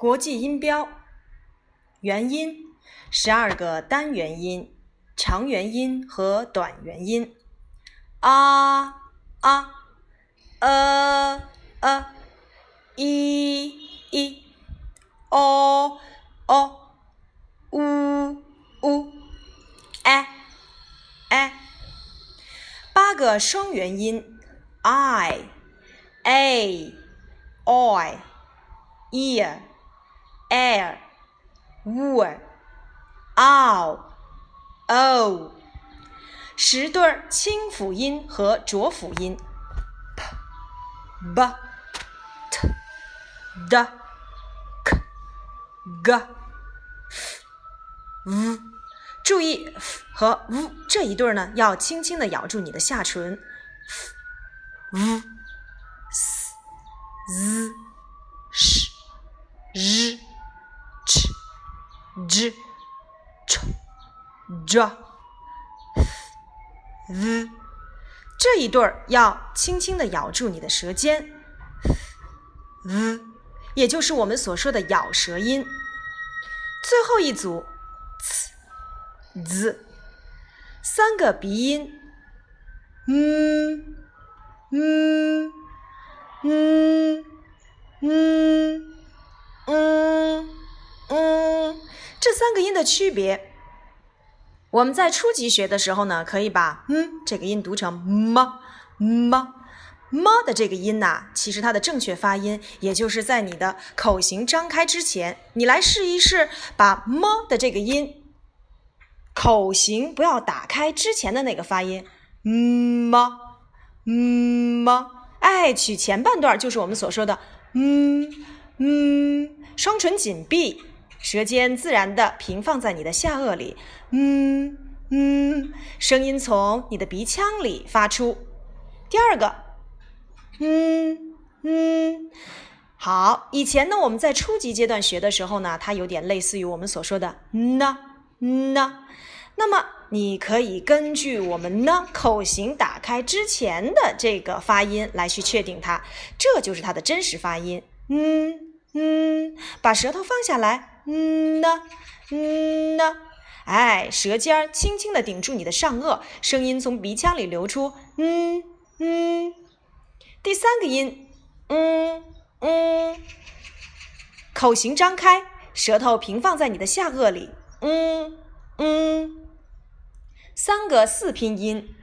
国际音标元音，十二个单元音、长元音和短元音。啊啊，呃呃，一一，哦哦，呜呜，哎哎，八个双元音，i、a、o、e。Air, wool, ow, o，十对儿清辅音和浊辅音，p, b, t, d, k, g, f, v。注意 f 和 v 这一对儿呢，要轻轻的咬住你的下唇，f, v, s, z, sh, r。J ch j v 这一对儿要轻轻的咬住你的舌尖，v 也就是我们所说的咬舌音。最后一组 c z 三个鼻音，嗯嗯嗯嗯嗯。三个音的区别，我们在初级学的时候呢，可以把“嗯”这个音读成“么么么”的这个音呐，其实它的正确发音，也就是在你的口型张开之前，你来试一试，把“么”的这个音口型不要打开之前的那个发音“嗯么嗯么”，哎，取前半段就是我们所说的“嗯嗯”，双唇紧闭。舌尖自然的平放在你的下颚里，嗯嗯，声音从你的鼻腔里发出。第二个，嗯嗯，好。以前呢，我们在初级阶段学的时候呢，它有点类似于我们所说的呢呢。那么你可以根据我们呢口型打开之前的这个发音来去确定它，这就是它的真实发音。嗯嗯，把舌头放下来。嗯呢，嗯呢，哎，舌尖儿轻轻地顶住你的上颚，声音从鼻腔里流出。嗯嗯，第三个音，嗯嗯，口型张开，舌头平放在你的下颚里。嗯嗯，三个四拼音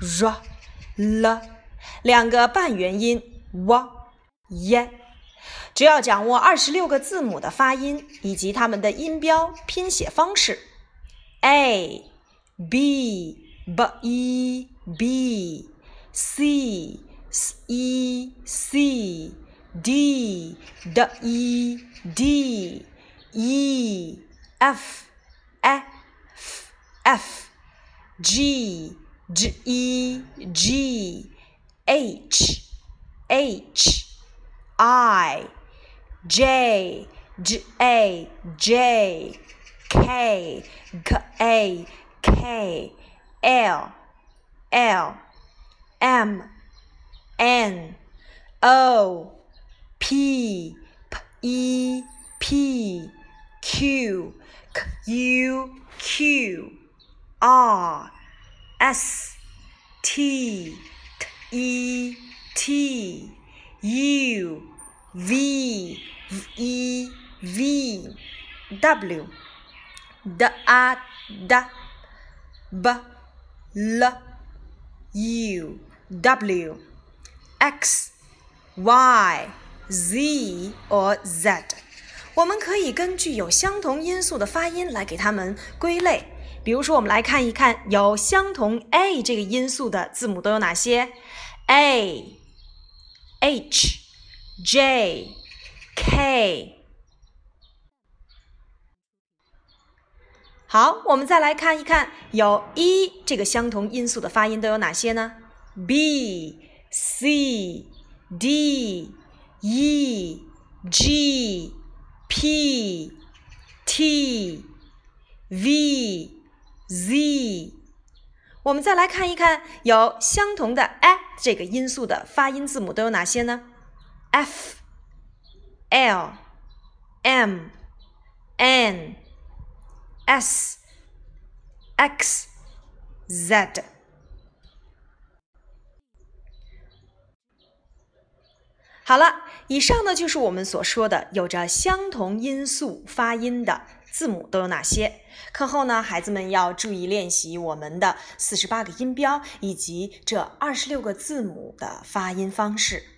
，r l，两个半元音，w y。只要掌握二十六个字母的发音以及它们的音标拼写方式，a b b e b c s e c d d e d e f f f g g e g h h i J J A J K K A K L L M N O P P E P Q Q Q R S T T E T U V E V W D A D B L U W X Y Z or Z，我们可以根据有相同音素的发音来给它们归类。比如说，我们来看一看有相同 A 这个音素的字母都有哪些？A H J K，好，我们再来看一看，有 E 这个相同音素的发音都有哪些呢？B C D E G P T V Z。我们再来看一看，有相同的 A 这个音素的发音字母都有哪些呢？F L m n s x z。好了，以上呢就是我们所说的有着相同音素发音的字母都有哪些。课后呢，孩子们要注意练习我们的四十八个音标以及这二十六个字母的发音方式。